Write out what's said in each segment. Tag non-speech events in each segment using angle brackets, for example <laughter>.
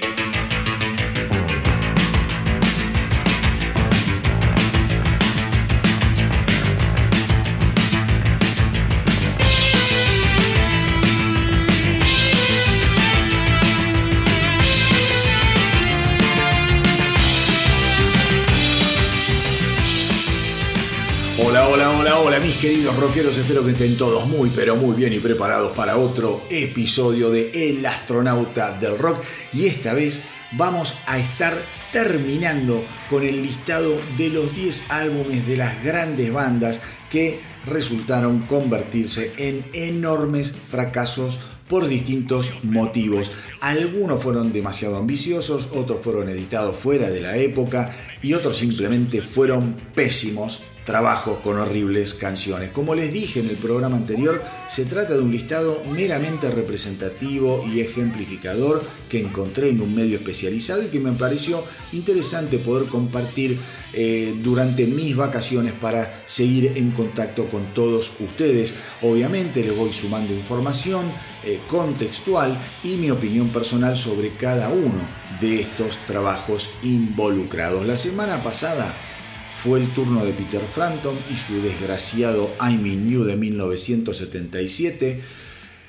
mis queridos rockeros, espero que estén todos muy pero muy bien y preparados para otro episodio de El astronauta del rock y esta vez vamos a estar terminando con el listado de los 10 álbumes de las grandes bandas que resultaron convertirse en enormes fracasos por distintos motivos. Algunos fueron demasiado ambiciosos, otros fueron editados fuera de la época y otros simplemente fueron pésimos trabajos con horribles canciones. Como les dije en el programa anterior, se trata de un listado meramente representativo y ejemplificador que encontré en un medio especializado y que me pareció interesante poder compartir eh, durante mis vacaciones para seguir en contacto con todos ustedes. Obviamente les voy sumando información eh, contextual y mi opinión personal sobre cada uno de estos trabajos involucrados. La semana pasada fue el turno de Peter Frampton y su desgraciado I'm in You de 1977.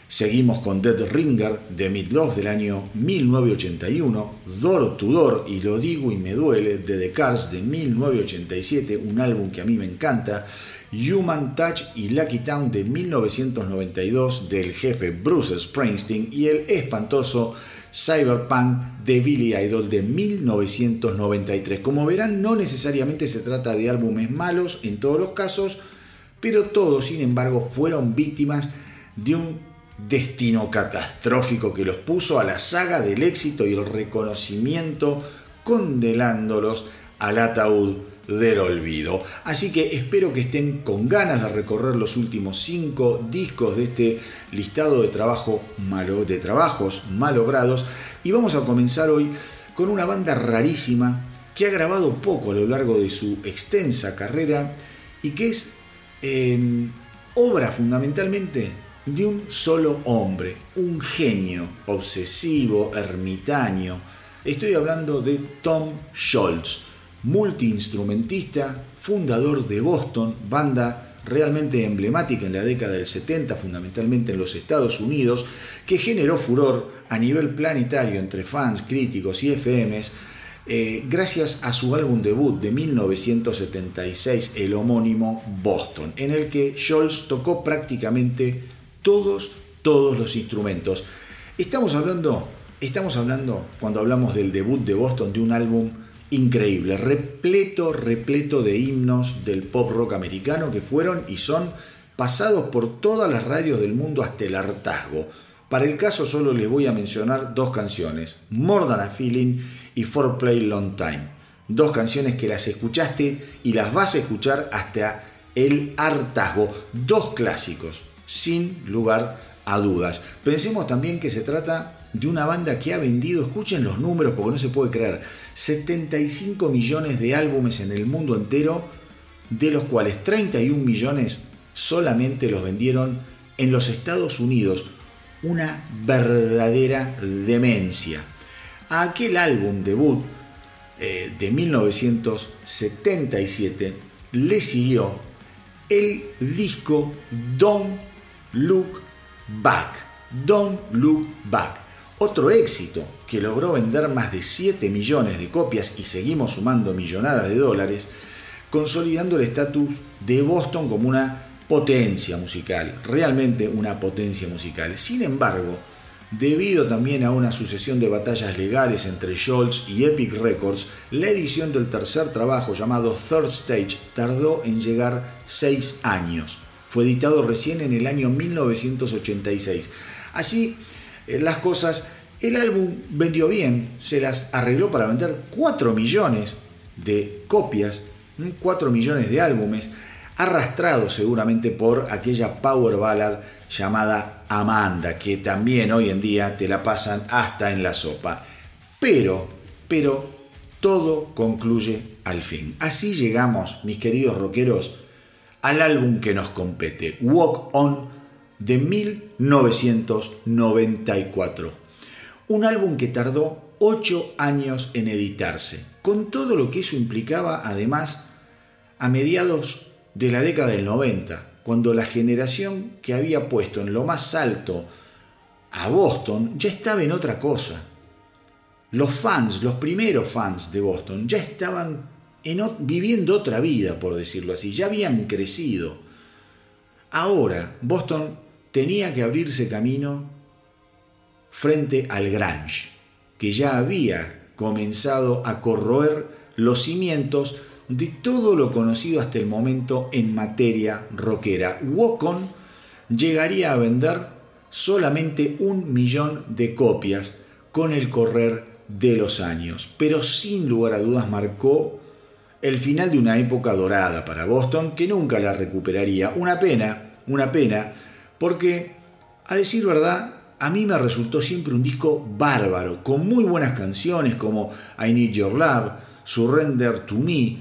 Seguimos con Dead Ringer de Midlove del año 1981, Door to Door y Lo digo y me duele de The Cars de 1987, un álbum que a mí me encanta, Human Touch y Lucky Town de 1992 del jefe Bruce Springsteen y el espantoso Cyberpunk de Billy Idol de 1993. Como verán, no necesariamente se trata de álbumes malos en todos los casos, pero todos, sin embargo, fueron víctimas de un destino catastrófico que los puso a la saga del éxito y el reconocimiento, condenándolos al ataúd del olvido. Así que espero que estén con ganas de recorrer los últimos cinco discos de este listado de, trabajos malogrados y vamos a comenzar hoy con una banda rarísima que ha grabado poco a lo largo de su extensa carrera y que es em, obra fundamentalmente de un solo hombre, un genio obsesivo, ermitaño. Estoy hablando de Tom Scholz multiinstrumentista, fundador de Boston, banda realmente emblemática en la década del 70, fundamentalmente en los Estados Unidos, que generó furor a nivel planetario entre fans, críticos y FMs, eh, gracias a su álbum debut de 1976, el homónimo Boston, en el que Scholz tocó prácticamente todos, todos los instrumentos. Estamos hablando, estamos hablando, cuando hablamos del debut de Boston, de un álbum increíble, repleto, repleto de himnos del pop rock americano que fueron y son pasados por todas las radios del mundo hasta el hartazgo. Para el caso solo les voy a mencionar dos canciones, More Than a Feeling y For Play Long Time. Dos canciones que las escuchaste y las vas a escuchar hasta el hartazgo. Dos clásicos, sin lugar a dudas. Pensemos también que se trata de una banda que ha vendido, escuchen los números porque no se puede creer, 75 millones de álbumes en el mundo entero, de los cuales 31 millones solamente los vendieron en los Estados Unidos. Una verdadera demencia. A aquel álbum debut eh, de 1977 le siguió el disco Don't Look Back. Don't Look Back otro éxito que logró vender más de 7 millones de copias y seguimos sumando millonadas de dólares, consolidando el estatus de Boston como una potencia musical, realmente una potencia musical. Sin embargo, debido también a una sucesión de batallas legales entre Scholz y Epic Records, la edición del tercer trabajo llamado Third Stage tardó en llegar 6 años. Fue editado recién en el año 1986. Así, eh, las cosas. El álbum vendió bien, se las arregló para vender 4 millones de copias, 4 millones de álbumes, arrastrado seguramente por aquella power ballad llamada Amanda, que también hoy en día te la pasan hasta en la sopa. Pero, pero, todo concluye al fin. Así llegamos, mis queridos rockeros, al álbum que nos compete, Walk On de 1994. Un álbum que tardó ocho años en editarse, con todo lo que eso implicaba además a mediados de la década del 90, cuando la generación que había puesto en lo más alto a Boston ya estaba en otra cosa. Los fans, los primeros fans de Boston, ya estaban viviendo otra vida, por decirlo así, ya habían crecido. Ahora, Boston tenía que abrirse camino frente al Grange, que ya había comenzado a corroer los cimientos de todo lo conocido hasta el momento en materia rockera. Wokon llegaría a vender solamente un millón de copias con el correr de los años, pero sin lugar a dudas marcó el final de una época dorada para Boston que nunca la recuperaría. Una pena, una pena, porque a decir verdad, a mí me resultó siempre un disco bárbaro, con muy buenas canciones como I Need Your Love, Surrender to Me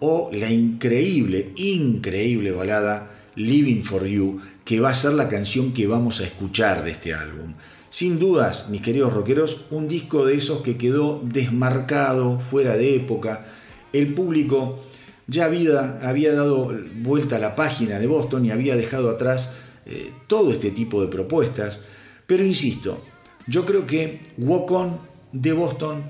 o la increíble, increíble balada Living for You, que va a ser la canción que vamos a escuchar de este álbum. Sin dudas, mis queridos rockeros, un disco de esos que quedó desmarcado, fuera de época. El público ya había, había dado vuelta a la página de Boston y había dejado atrás eh, todo este tipo de propuestas. Pero insisto, yo creo que Walk On de Boston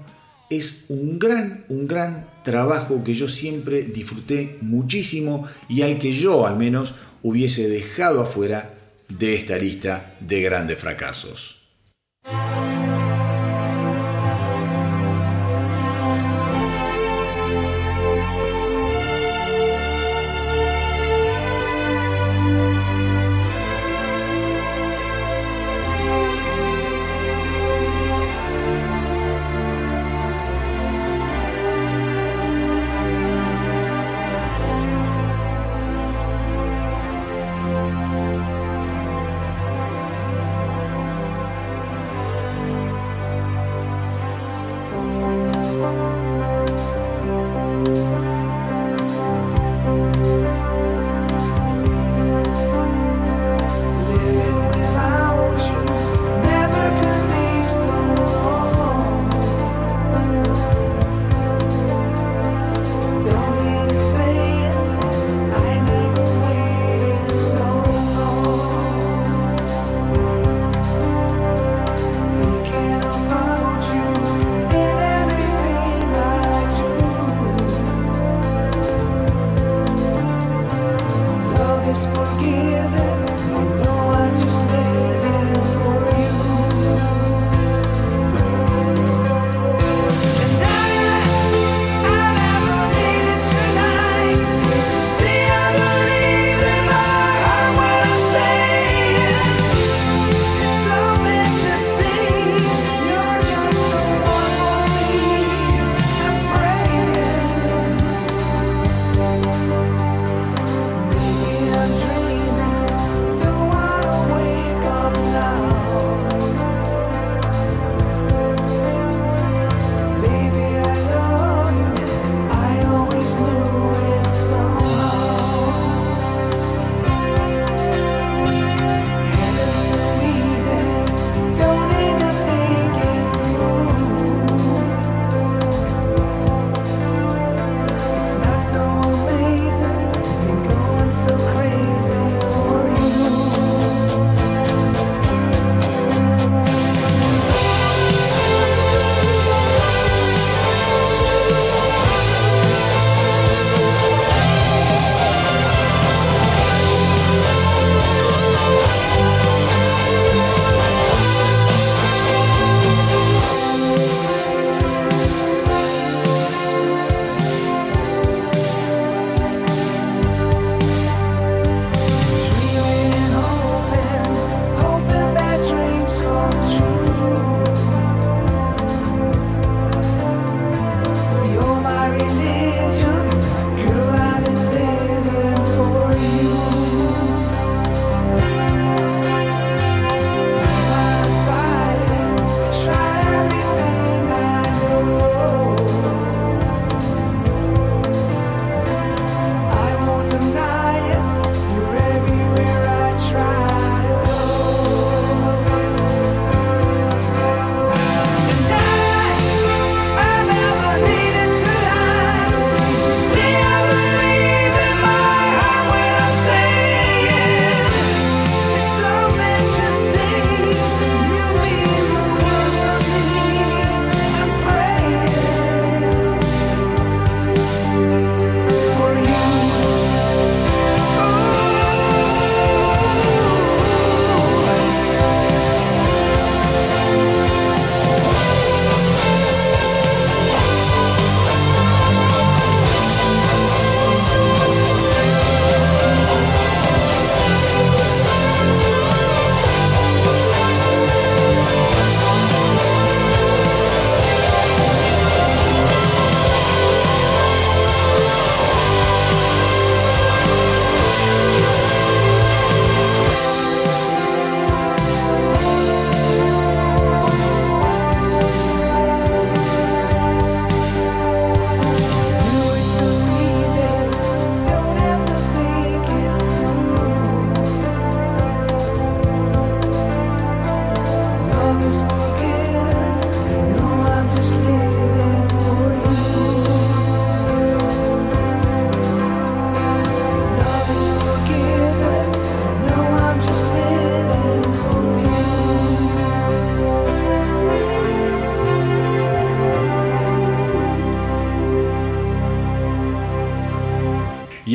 es un gran, un gran trabajo que yo siempre disfruté muchísimo y al que yo al menos hubiese dejado afuera de esta lista de grandes fracasos.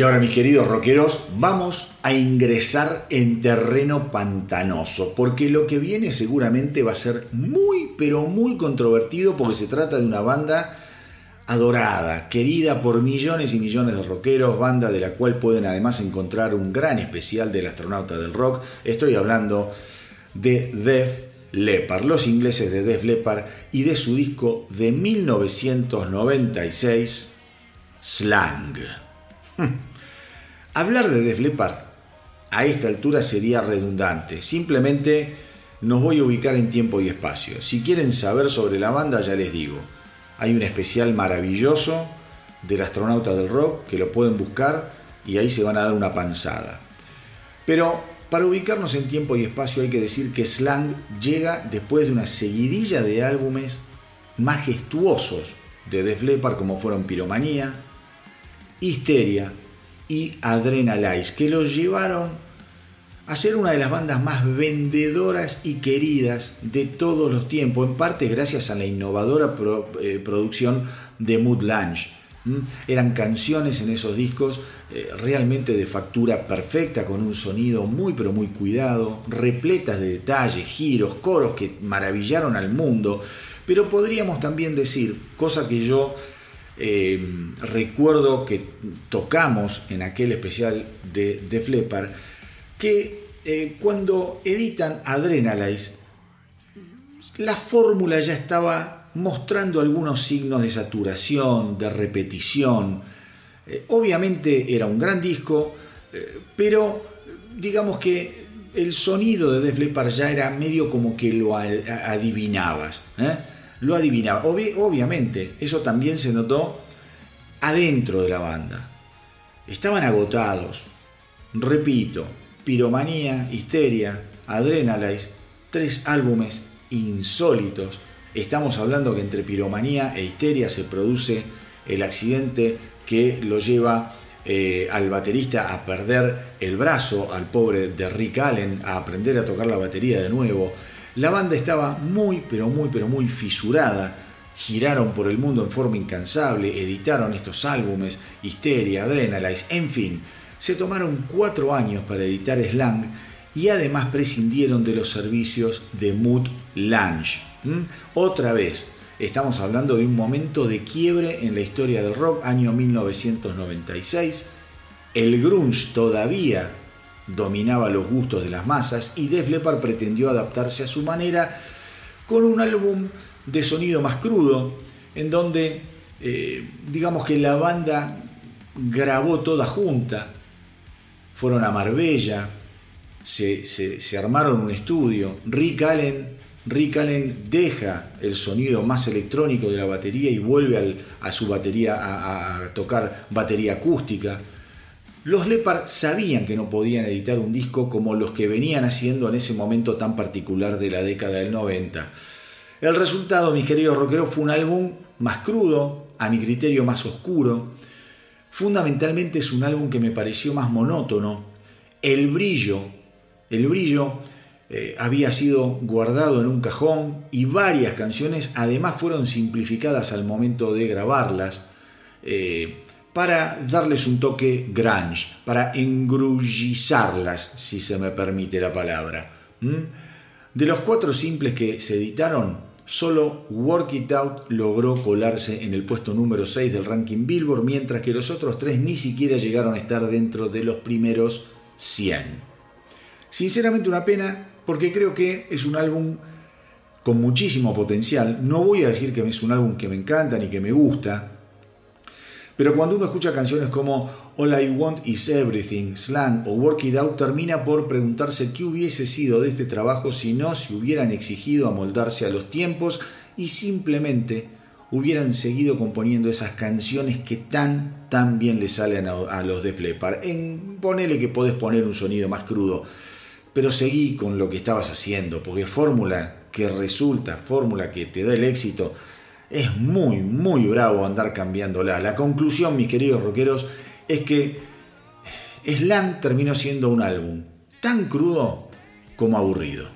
Ahora, mis queridos rockeros, vamos a ingresar en terreno pantanoso, porque lo que viene seguramente va a ser muy, pero muy controvertido, porque se trata de una banda adorada, querida por millones y millones de rockeros, banda de la cual pueden además encontrar un gran especial del astronauta del rock. Estoy hablando de Def Leppard, los ingleses de Def Leppard y de su disco de 1996, Slang. <laughs> Hablar de Def Leppard a esta altura sería redundante. Simplemente nos voy a ubicar en tiempo y espacio. Si quieren saber sobre la banda, ya les digo. Hay un especial maravilloso del astronauta del rock que lo pueden buscar y ahí se van a dar una panzada. Pero para ubicarnos en tiempo y espacio hay que decir que Slang llega después de una seguidilla de álbumes majestuosos de Def Leppard como fueron Piromanía, Histeria y Adrenalize, que los llevaron a ser una de las bandas más vendedoras y queridas de todos los tiempos, en parte gracias a la innovadora eh, producción de Mood Lunch. Eran canciones en esos discos eh, realmente de factura perfecta, con un sonido muy pero muy cuidado, repletas de detalles, giros, coros que maravillaron al mundo. Pero podríamos también decir, cosa que yo eh, recuerdo que tocamos en aquel especial de, de Flepar, que eh, cuando editan Adrenalize, la fórmula ya estaba mostrando algunos signos de saturación, de repetición. Eh, obviamente era un gran disco, pero digamos que el sonido de Def Leppard ya era medio como que lo adivinabas lo adivinaba. obviamente, eso también se notó adentro de la banda. Estaban agotados. Repito, Piromanía, Histeria, Adrenalize, tres álbumes insólitos. Estamos hablando que entre Piromanía e Histeria se produce el accidente que lo lleva eh, al baterista a perder el brazo, al pobre de Rick Allen, a aprender a tocar la batería de nuevo. La banda estaba muy, pero muy, pero muy fisurada. Giraron por el mundo en forma incansable, editaron estos álbumes, Histeria, Adrenalize, en fin. Se tomaron cuatro años para editar Slang y además prescindieron de los servicios de Mood Lunch. Otra vez, estamos hablando de un momento de quiebre en la historia del rock, año 1996. El grunge todavía dominaba los gustos de las masas y Def Leppard pretendió adaptarse a su manera con un álbum de sonido más crudo, en donde eh, digamos que la banda grabó toda junta, fueron a Marbella, se, armaron un estudio, Rick Allen, Rick Allen deja el sonido más electrónico de la batería y vuelve a su batería a tocar batería acústica. Los Lepard sabían que no podían editar un disco como los que venían haciendo en ese momento tan particular de la década del 90. El resultado, mis queridos rockeros, fue un álbum más crudo, a mi criterio más oscuro. Fundamentalmente es un álbum que me pareció más monótono. El brillo, el brillo eh, había sido guardado en un cajón y varias canciones además fueron simplificadas al momento de grabarlas. Eh, para darles un toque grunge, para engrullizarlas, si se me permite la palabra. De los cuatro simples que se editaron, solo Work It Out logró colarse en el puesto número 6 del ranking Billboard, mientras que los otros tres ni siquiera llegaron a estar dentro de los primeros 100. Sinceramente una pena, porque creo que es un álbum con muchísimo potencial. No voy a decir que es un álbum que me encanta ni que me gusta, pero cuando uno escucha canciones como All I Want Is Everything, Slang o Work It Out, termina por preguntarse qué hubiese sido de este trabajo si no se hubieran exigido amoldarse a los tiempos y simplemente hubieran seguido componiendo esas canciones que tan, tan bien le salen a, los de Flepar. En, ponele que podés poner un sonido más crudo, pero seguí con lo que estabas haciendo, porque fórmula que resulta, fórmula que te da el éxito, es muy, muy bravo andar cambiándola. La conclusión, mis queridos rockeros, es que Slang terminó siendo un álbum tan crudo como aburrido.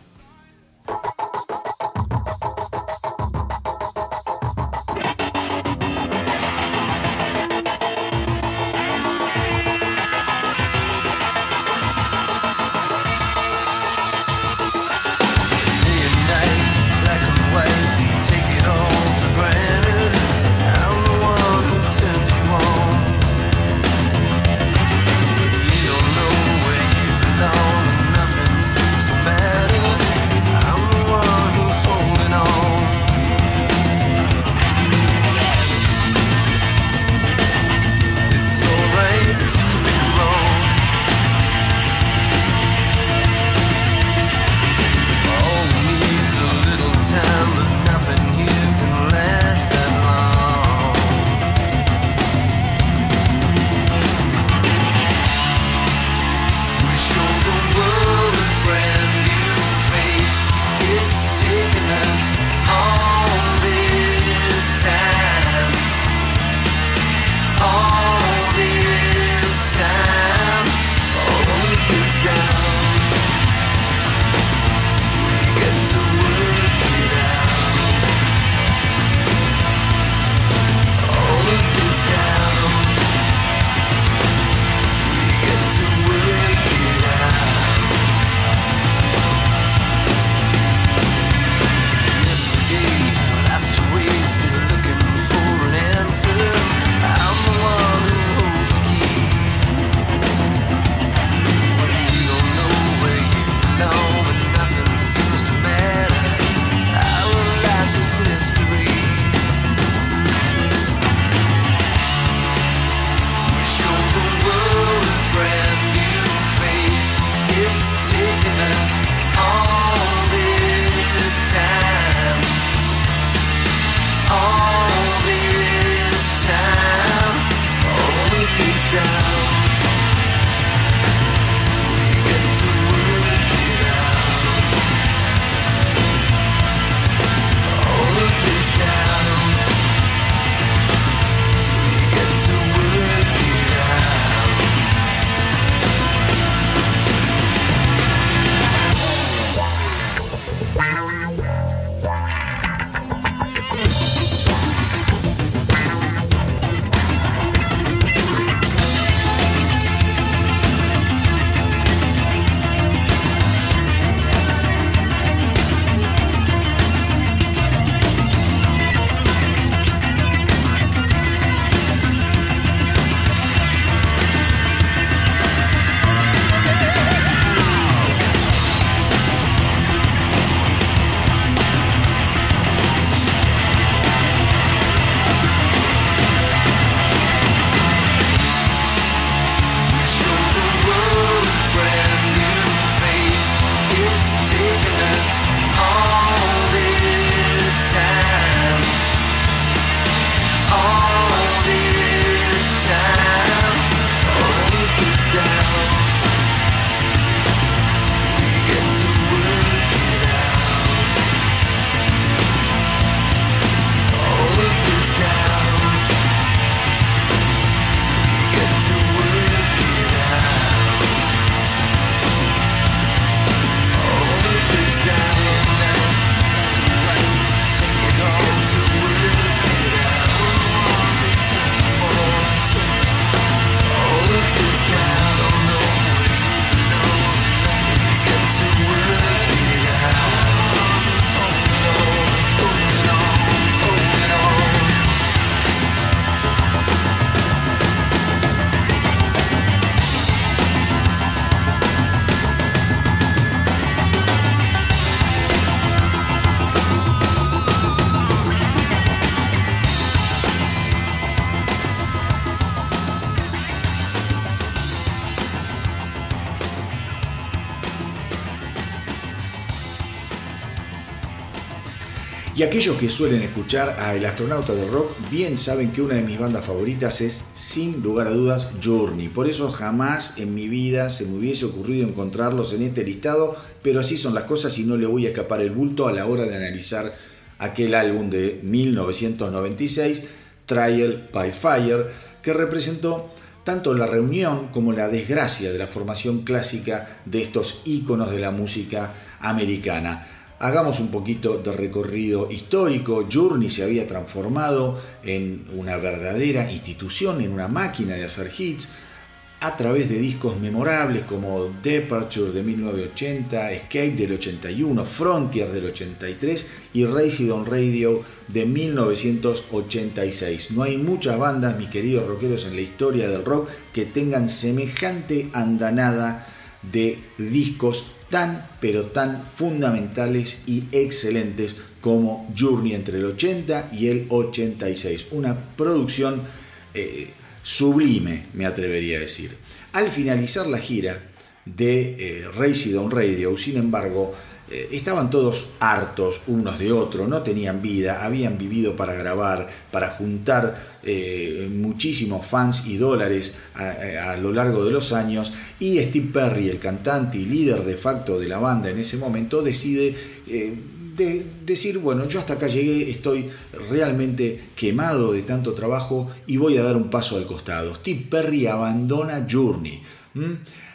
Aquellos que suelen escuchar a El Astronauta del Rock bien saben que una de mis bandas favoritas es, sin lugar a dudas, Journey. Por eso jamás en mi vida se me hubiese ocurrido encontrarlos en este listado, pero así son las cosas y no le voy a escapar el bulto a la hora de analizar aquel álbum de 1996, Trial by Fire, que representó tanto la reunión como la desgracia de la formación clásica de estos íconos de la música americana. Hagamos un poquito de recorrido histórico. Journey se había transformado en una verdadera institución, en una máquina de hacer hits a través de discos memorables como Departure de 1980, Escape del 81, Frontier del 83 y Racing on Radio de 1986. No hay muchas bandas, mis queridos rockeros, en la historia del rock que tengan semejante andanada de discos tan pero tan fundamentales y excelentes como Journey entre el 80 y el 86. Una producción eh, sublime, me atrevería a decir. Al finalizar la gira de eh, on Radio, sin embargo, eh, estaban todos hartos unos de otros, no tenían vida, habían vivido para grabar, para juntar eh, muchísimos fans y dólares a, lo largo de los años, y Steve Perry, el cantante y líder de facto de la banda en ese momento, decide... Eh, decir, bueno, yo hasta acá llegué, estoy realmente quemado de tanto trabajo y voy a dar un paso al costado. Steve Perry abandona Journey.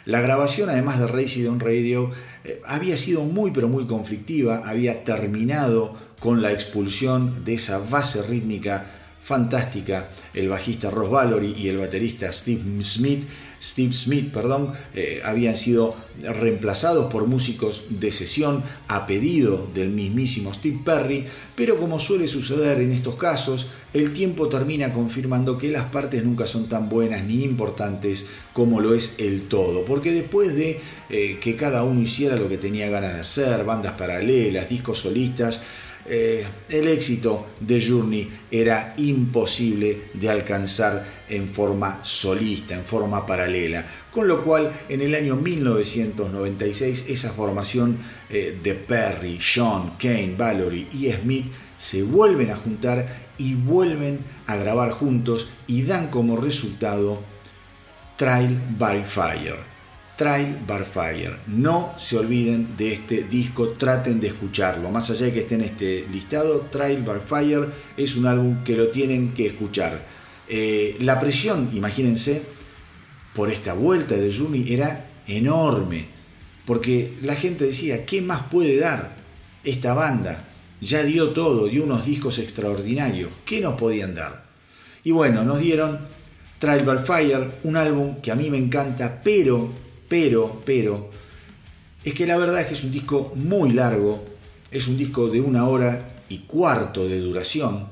La grabación, además de Racing on Radio, eh, había sido muy pero muy conflictiva, había terminado con la expulsión de esa base rítmica fantástica, el bajista Ross Valory y el baterista Steve Smith, Steve Smith, perdón, eh, habían sido reemplazados por músicos de sesión a pedido del mismísimo Steve Perry, pero como suele suceder en estos casos, el tiempo termina confirmando que las partes nunca son tan buenas ni importantes como lo es el todo, porque después de eh, que cada uno hiciera lo que tenía ganas de hacer, bandas paralelas, discos solistas, eh, el éxito de Journey era imposible de alcanzar en forma solista, en forma paralela. Con lo cual, en el año 1996, esa formación eh, de Perry, Sean, Kane, Valerie y Smith se vuelven a juntar y vuelven a grabar juntos y dan como resultado Trial by Fire. Trial by Fire. No se olviden de este disco, traten de escucharlo. Más allá de que esté en este listado, Trial by Fire es un álbum que lo tienen que escuchar. Eh, la presión, imagínense, por esta vuelta de Juni era enorme, porque la gente decía, ¿qué más puede dar esta banda? Ya dio todo, dio unos discos extraordinarios, ¿qué nos podían dar? Y bueno, nos dieron Trial by Fire, un álbum que a mí me encanta, pero pero, pero, es que la verdad es que es un disco muy largo, es un disco de una hora y cuarto de duración,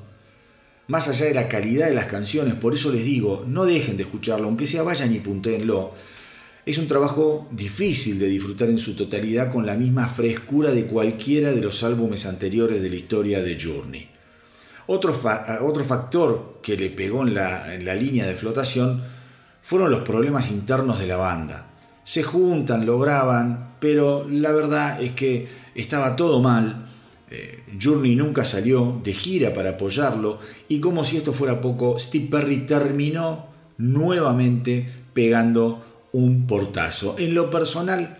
más allá de la calidad de las canciones, por eso les digo, no dejen de escucharlo, aunque sea vayan y puntéenlo. Es un trabajo difícil de disfrutar en su totalidad con la misma frescura de cualquiera de los álbumes anteriores de la historia de Journey. Otro, otro factor que le pegó en la línea de flotación fueron los problemas internos de la banda se juntan, lo graban, pero la verdad es que estaba todo mal. Eh, Journey nunca salió de gira para apoyarlo y como si esto fuera poco, Steve Perry terminó nuevamente pegando un portazo. En lo personal,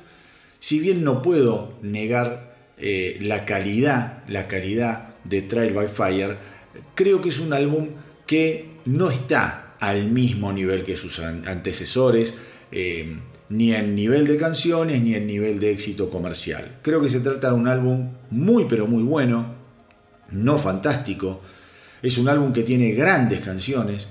si bien no puedo negar eh, la calidad, la calidad de Trial by Fire, creo que es un álbum que no está al mismo nivel que sus antecesores. Eh, ni en nivel de canciones ni en nivel de éxito comercial. Creo que se trata de un álbum muy pero muy bueno, no fantástico. Es un álbum que tiene grandes canciones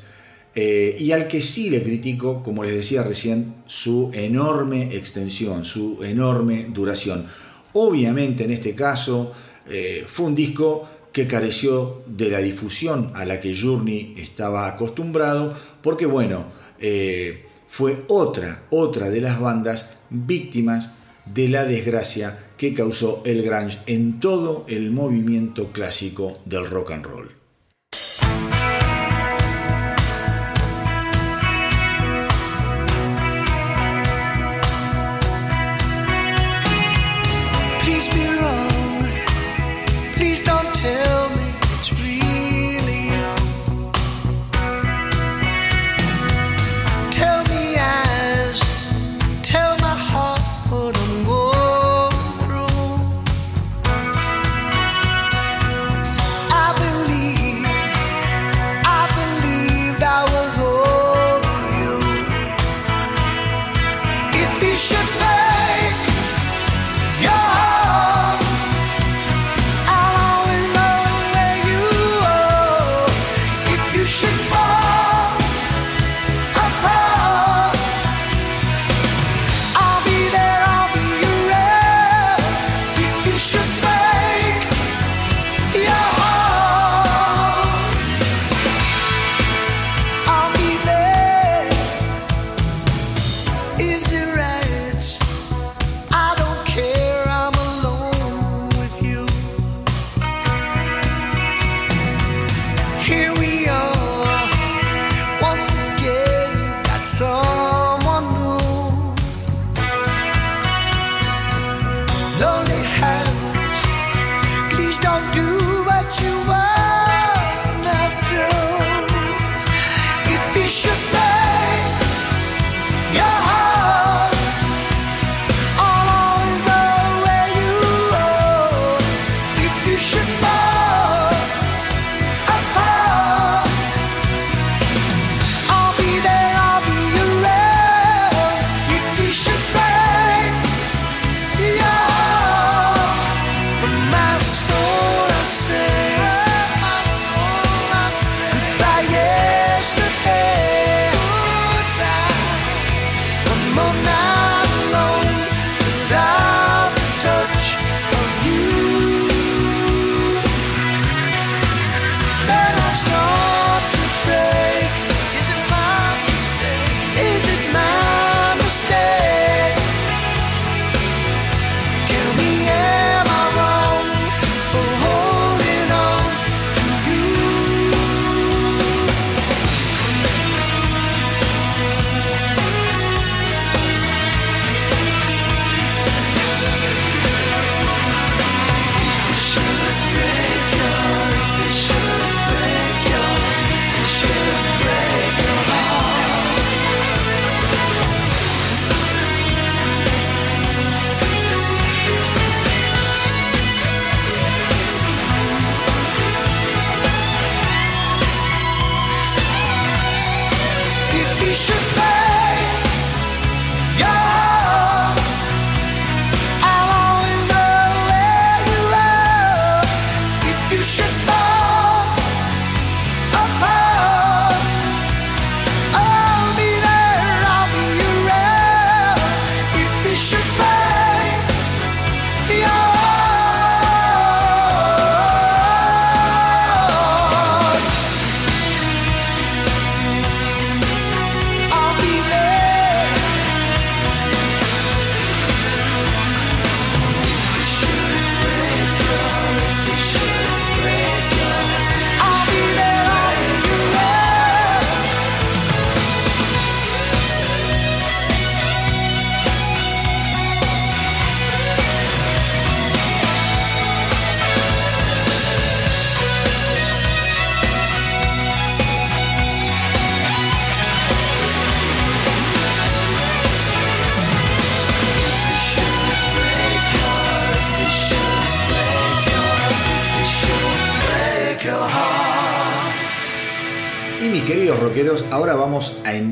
eh, y al que sí le critico, como les decía recién, su enorme extensión, su enorme duración. Obviamente en este caso eh, fue un disco que careció de la difusión a la que Journey estaba acostumbrado, porque bueno, eh, fue otra, otra de las bandas víctimas de la desgracia que causó el grunge en todo el movimiento clásico del rock and roll. Please don't tell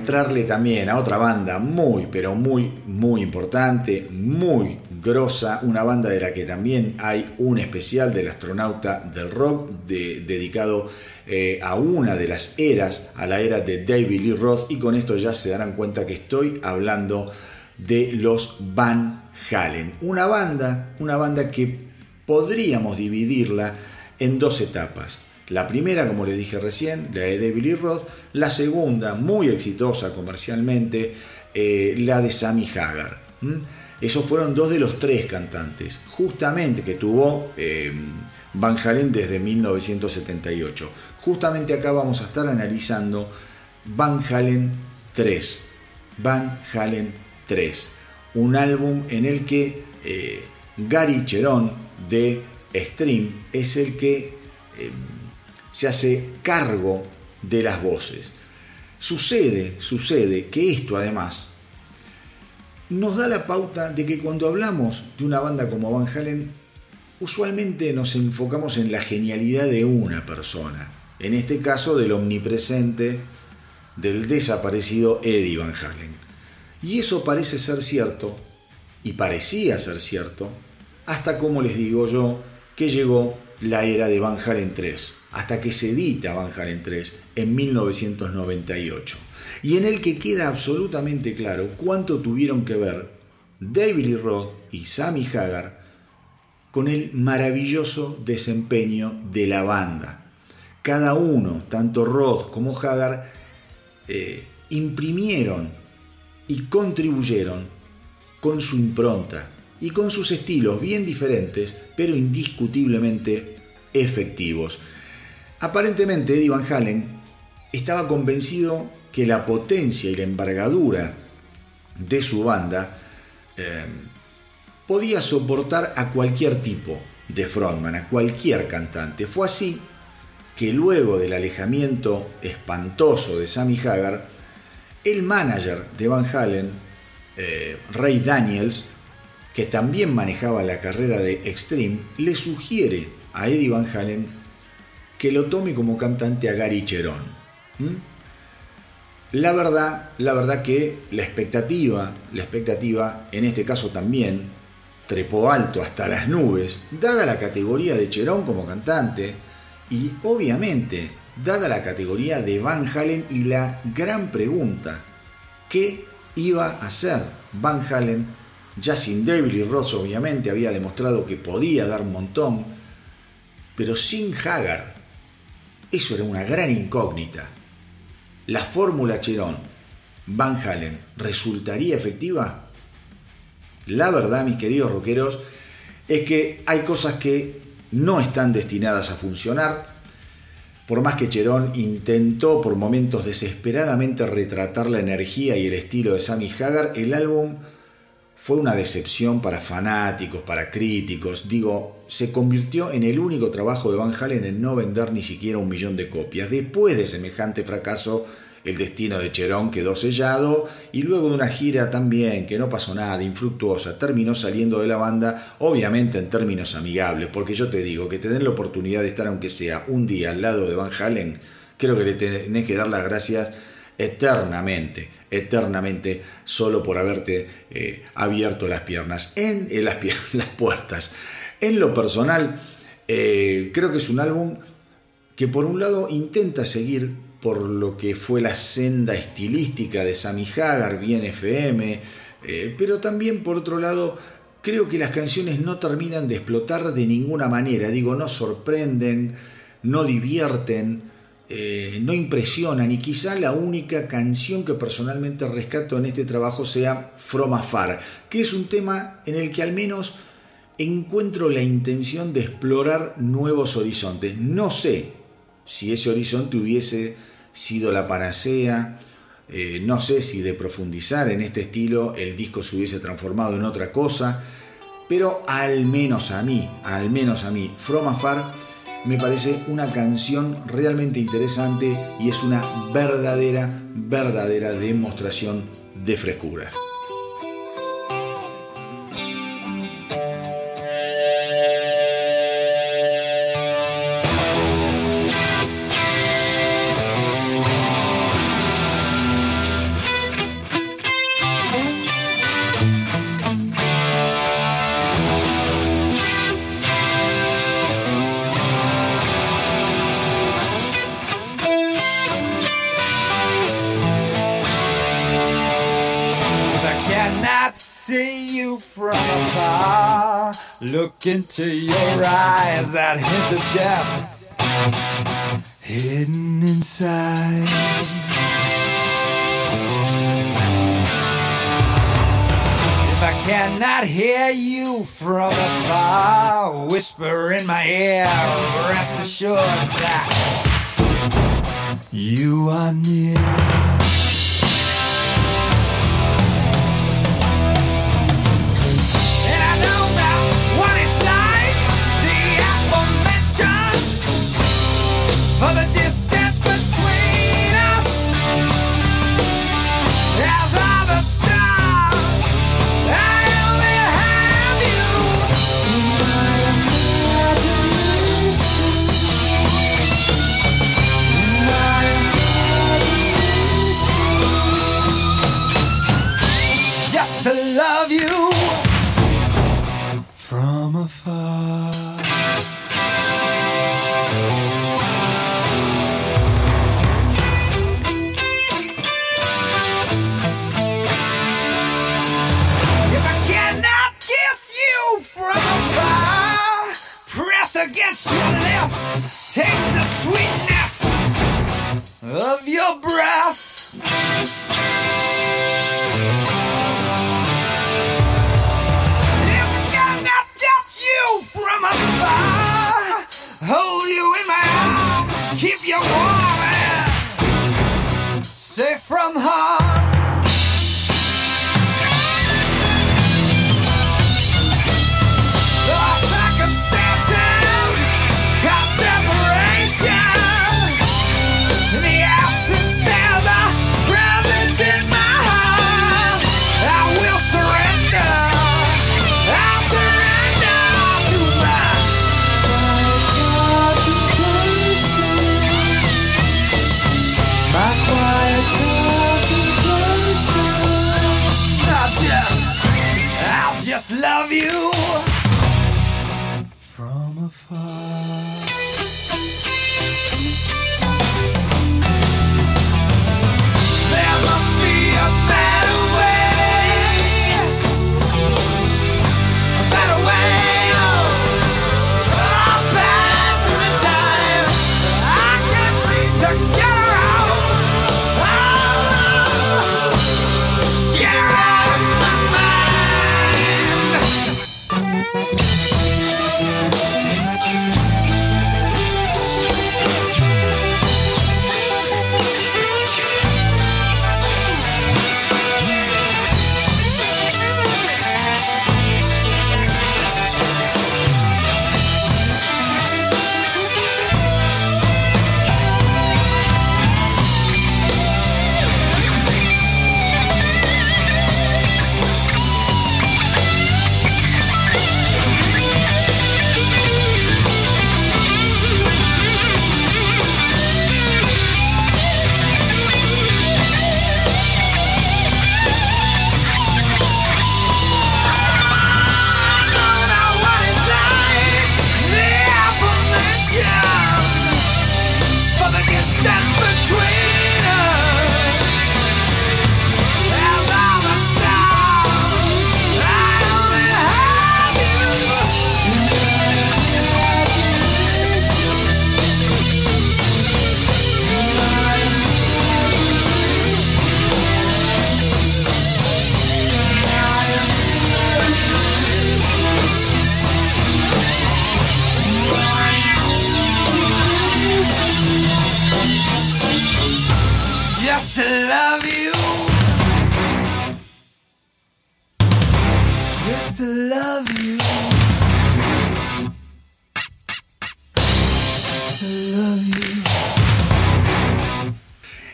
entrarle también a otra banda muy, pero muy, muy importante, muy grosa, una banda de la que también hay un especial del astronauta del rock dedicado eh, a una de las eras, a la era de David Lee Roth, y con esto ya se darán cuenta que estoy hablando de los Van Halen, una banda, una banda que podríamos dividirla en dos etapas. La primera, como le dije recién, la de David Lee Roth. La segunda, muy exitosa comercialmente, eh, la de Sammy Hagar. Esos fueron dos de los tres cantantes, justamente que tuvo eh, Van Halen desde 1978. Justamente acá vamos a estar analizando Van Halen 3. Van Halen 3. Un álbum en el que eh, Gary Cherón de Stream es el que se hace cargo de las voces. Sucede, sucede que esto además nos da la pauta de que cuando hablamos de una banda como Van Halen, usualmente nos enfocamos en la genialidad de una persona, en este caso del omnipresente, del desaparecido Eddie Van Halen. Y eso parece ser cierto, y parecía ser cierto, hasta como les digo yo, que llegó la era de Van Halen 3 hasta que se edita Van Halen 3 en 1998, y en el que queda absolutamente claro cuánto tuvieron que ver David Lee Roth y Sammy Hagar con el maravilloso desempeño de la banda. Cada uno, tanto Roth como Hagar, eh, imprimieron y contribuyeron con su impronta y con sus estilos bien diferentes, pero indiscutiblemente efectivos. Aparentemente Eddie Van Halen estaba convencido que la potencia y la envergadura de su banda eh, podía soportar a cualquier tipo de frontman, a cualquier cantante. Fue así que luego del alejamiento espantoso de Sammy Hagar, el manager de Van Halen, eh, Ray Daniels, que también manejaba la carrera de Extreme, le sugiere a Eddie Van Halen que lo tome como cantante a Gary Cherón. La verdad, la verdad que la expectativa, la expectativa en este caso también trepó alto hasta las nubes, dada la categoría de Cherón como cantante y obviamente dada la categoría de Van Halen y la gran pregunta, ¿qué iba a hacer Van Halen? Ya sin David y Ross obviamente había demostrado que podía dar un montón, pero sin Hagar, eso era una gran incógnita. ¿La fórmula Cherón Van Halen resultaría efectiva? La verdad, mis queridos rockeros, es que hay cosas que no están destinadas a funcionar. Por más que Cherón intentó por momentos desesperadamente retratar la energía y el estilo de Sammy Hagar, el álbum fue una decepción para fanáticos, para críticos. Digo, se convirtió en el único trabajo de Van Halen en no vender ni siquiera un millón de copias. Después de semejante fracaso, el destino de Cherón quedó sellado y luego de una gira también que no pasó nada, infructuosa, terminó saliendo de la banda, obviamente en términos amigables, porque yo te digo que te den la oportunidad de estar aunque sea un día al lado de Van Halen, creo que le tenés que dar las gracias eternamente eternamente solo por haberte eh, abierto las piernas, en las, <laughs> las, puertas. En lo personal, eh, creo que es un álbum que por un lado intenta seguir por lo que fue la senda estilística de Sammy Hagar, bien FM, eh, pero también por otro lado creo que las canciones no terminan de explotar de ninguna manera, digo, no sorprenden, no divierten, eh, no impresionan y quizá la única canción que personalmente rescato en este trabajo sea From Afar, que es un tema en el que al menos encuentro la intención de explorar nuevos horizontes. No sé si ese horizonte hubiese sido la panacea, eh, no sé si de profundizar en este estilo el disco se hubiese transformado en otra cosa, pero al menos a mí, al menos a mí, From Afar me parece una canción realmente interesante y es una verdadera, verdadera demostración de frescura. Look into your eyes, that hint of death hidden inside. If I cannot hear you from afar, whisper in my ear, rest assured that you are near. Against your lips, taste the sweetness of your breath. If I touch you from afar, hold you in my arms, keep you warm and safe from harm.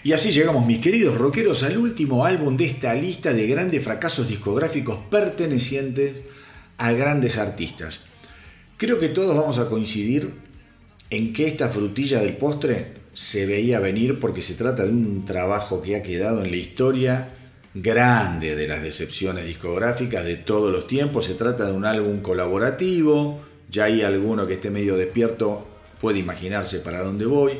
Y así llegamos, mis queridos rockeros, al último álbum de esta lista de grandes fracasos discográficos pertenecientes a grandes artistas. Creo que todos vamos a coincidir en que esta frutilla del postre se veía venir porque se trata de un trabajo que ha quedado en la historia grande de las decepciones discográficas de todos los tiempos. Se trata de un álbum colaborativo, ya hay alguno que esté medio despierto puede imaginarse para dónde voy.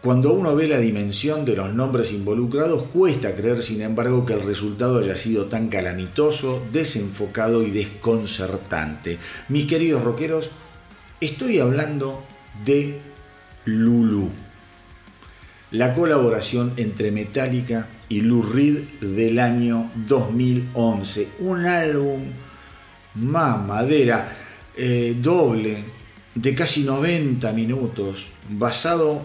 Cuando uno ve la dimensión de los nombres involucrados, cuesta creer, sin embargo, que el resultado haya sido tan calamitoso, desenfocado y desconcertante. Mis queridos rockeros, estoy hablando de Lulu. La colaboración entre Metallica y Lou Reed del año 2011. Un álbum más madera, eh, doble, de casi 90 minutos, basado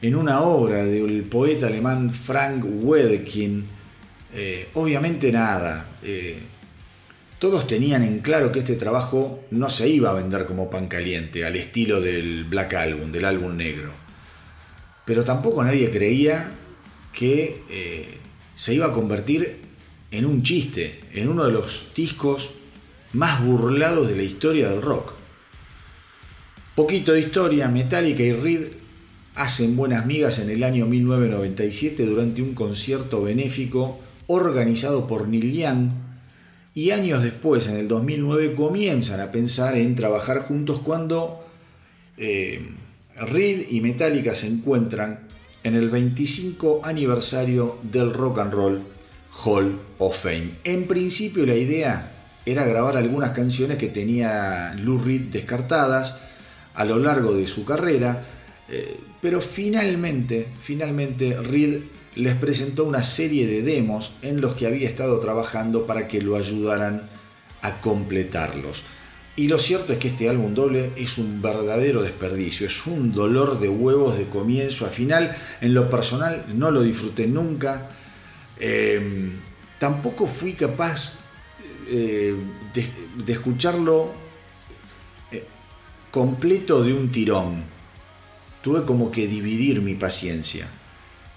en una obra del poeta alemán Frank Wedekind. Eh, obviamente nada. Eh, todos tenían en claro que este trabajo no se iba a vender como pan caliente, al estilo del Black Album, del álbum negro. Pero tampoco nadie creía que eh, se iba a convertir en un chiste, en uno de los discos más burlados de la historia del rock. Poquito de historia, Metallica y Reed hacen buenas migas en el año 1997 durante un concierto benéfico organizado por Neil Young y años después, en el 2009, comienzan a pensar en trabajar juntos cuando eh, Reed y Metallica se encuentran en el 25 aniversario del Rock and Roll Hall of Fame. En principio la idea era grabar algunas canciones que tenía Lou Reed descartadas a lo largo de su carrera, eh, pero finalmente, finalmente Reed les presentó una serie de demos en los que había estado trabajando para que lo ayudaran a completarlos. Y lo cierto es que este álbum doble es un verdadero desperdicio, es un dolor de huevos de comienzo a final. En lo personal no lo disfruté nunca. Em, tampoco fui capaz eh, de, escucharlo eh, completo de un tirón. Tuve como que dividir mi paciencia.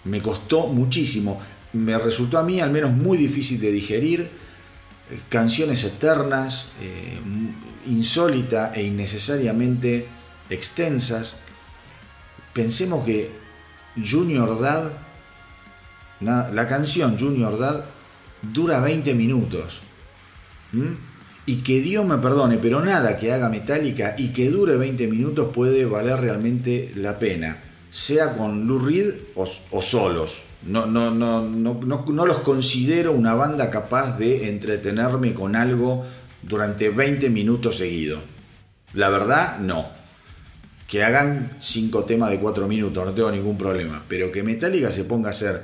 Me costó muchísimo. Me resultó a mí al menos muy difícil de digerir. Eh, canciones eternas, insólita e innecesariamente extensas. Pensemos que Junior Dad, la canción Junior Dad dura 20 minutos. Y que Dios me perdone, pero nada que haga metálica y que dure 20 minutos puede valer realmente la pena, sea con Lou Reed o, solos. No, no, no, no, no los considero una banda capaz de entretenerme con algo durante 20 minutos seguidos. La verdad, no. Que hagan 5 temas de 4 minutos, no tengo ningún problema. Pero que Metallica se ponga a hacer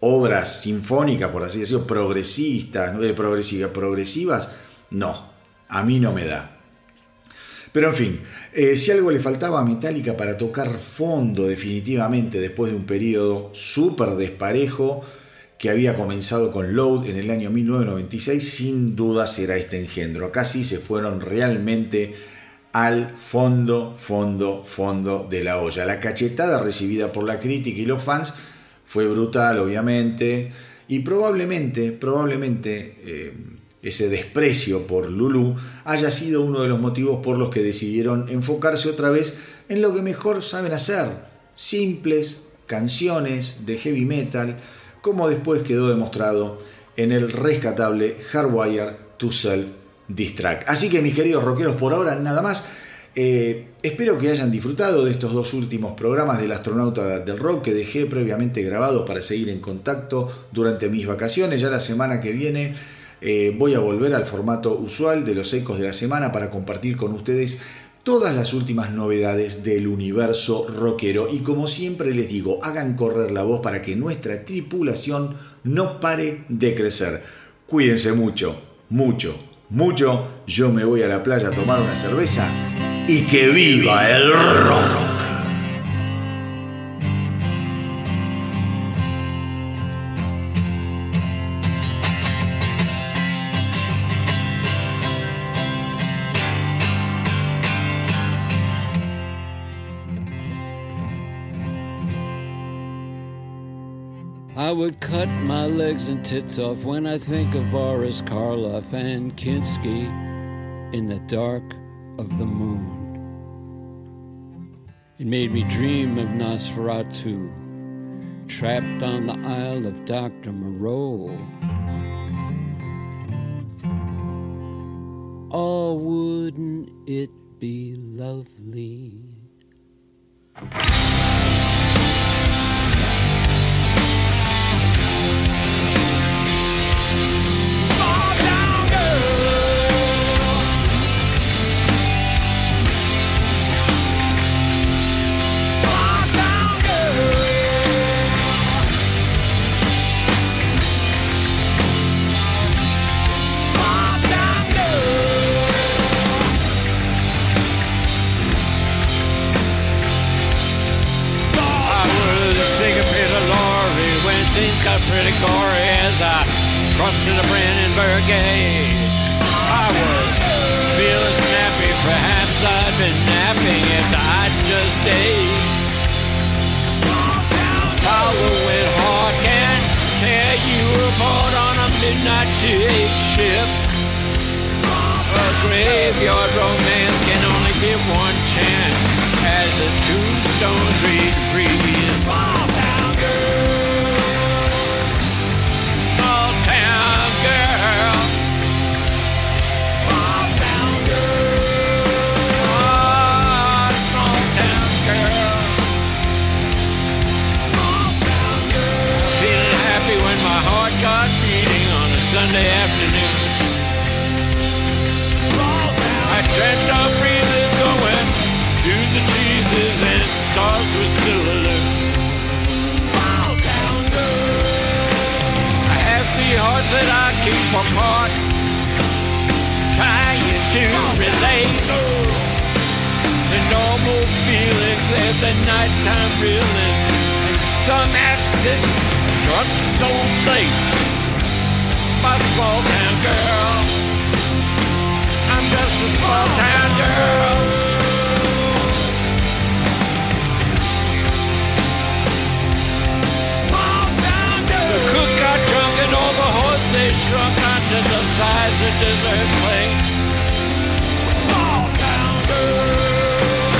obras sinfónicas, por así decirlo, progresistas, no progresivas, progresivas, no, a mí no me da. Pero en fin, eh, si algo le faltaba a Metallica para tocar fondo definitivamente después de un periodo súper desparejo que había comenzado con Load en el año 1996, sin duda será este engendro. Acá sí se fueron realmente al fondo, fondo, fondo de la olla. La cachetada recibida por la crítica y los fans fue brutal, obviamente, y probablemente, probablemente eh, ese desprecio por Lulu haya sido uno de los motivos por los que decidieron enfocarse otra vez en lo que mejor saben hacer, simples canciones de heavy metal, como después quedó demostrado en el rescatable Hardwire to Self Distract. Así que mis queridos rockeros, por ahora nada más. Eh, espero que hayan disfrutado de estos dos últimos programas del astronauta del rock que dejé previamente grabados para seguir en contacto durante mis vacaciones. Ya la semana que viene eh, voy a volver al formato usual de los ecos de la semana para compartir con ustedes todas las últimas novedades del universo rockero y como siempre les digo, hagan correr la voz para que nuestra tripulación no pare de crecer. Cuídense mucho, mucho, mucho. Yo me voy a la playa a tomar una cerveza y que viva el rock. I would cut my legs and tits off when I think of Boris Karloff and Kinski in the dark of the moon. It made me dream of Nosferatu, trapped on the Isle of Dr. Moreau. Oh, wouldn't it be lovely? Things got pretty gory as I crossed to the Brandenburg gate. I was feeling snappy, perhaps I'd been napping if I'd just ate. Follow it hard, can tear you apart on a midnight eight ship. A graveyard romance can only give one chance as the tombstones read free. Small town girl, Sunday afternoon. I dreamt of breathing going to the Jesus and stars were still alert. I have three hearts that I keep apart, trying to relate the normal feelings at the nighttime feelings. And some accident struck so late. I'm just a small town girl. The cook got drunk and all the the size of dessert.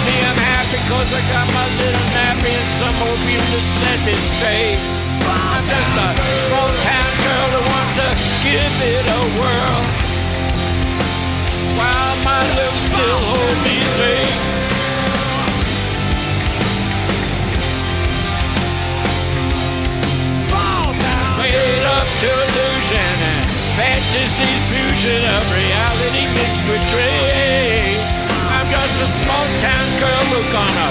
Me, I'm happy cause I got my little nappy and some old music set me straight. I'm just a small town girl that wants to give it a whirl while my lips still hold me straight. Made up to illusion and fantasy's fusion of reality mixed with dreams. I'm just a small town girl who gonna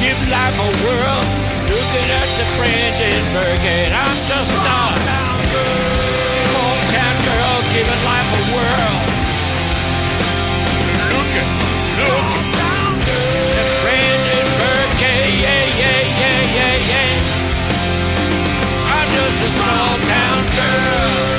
give life a whirl. Looking at the friends in Bergen, I'm just stunned. small town girl giving life a whirl. Looking, looking. The Brandenburg, yeah, yeah, yeah, yeah, yeah, yeah. I'm just a small town girl.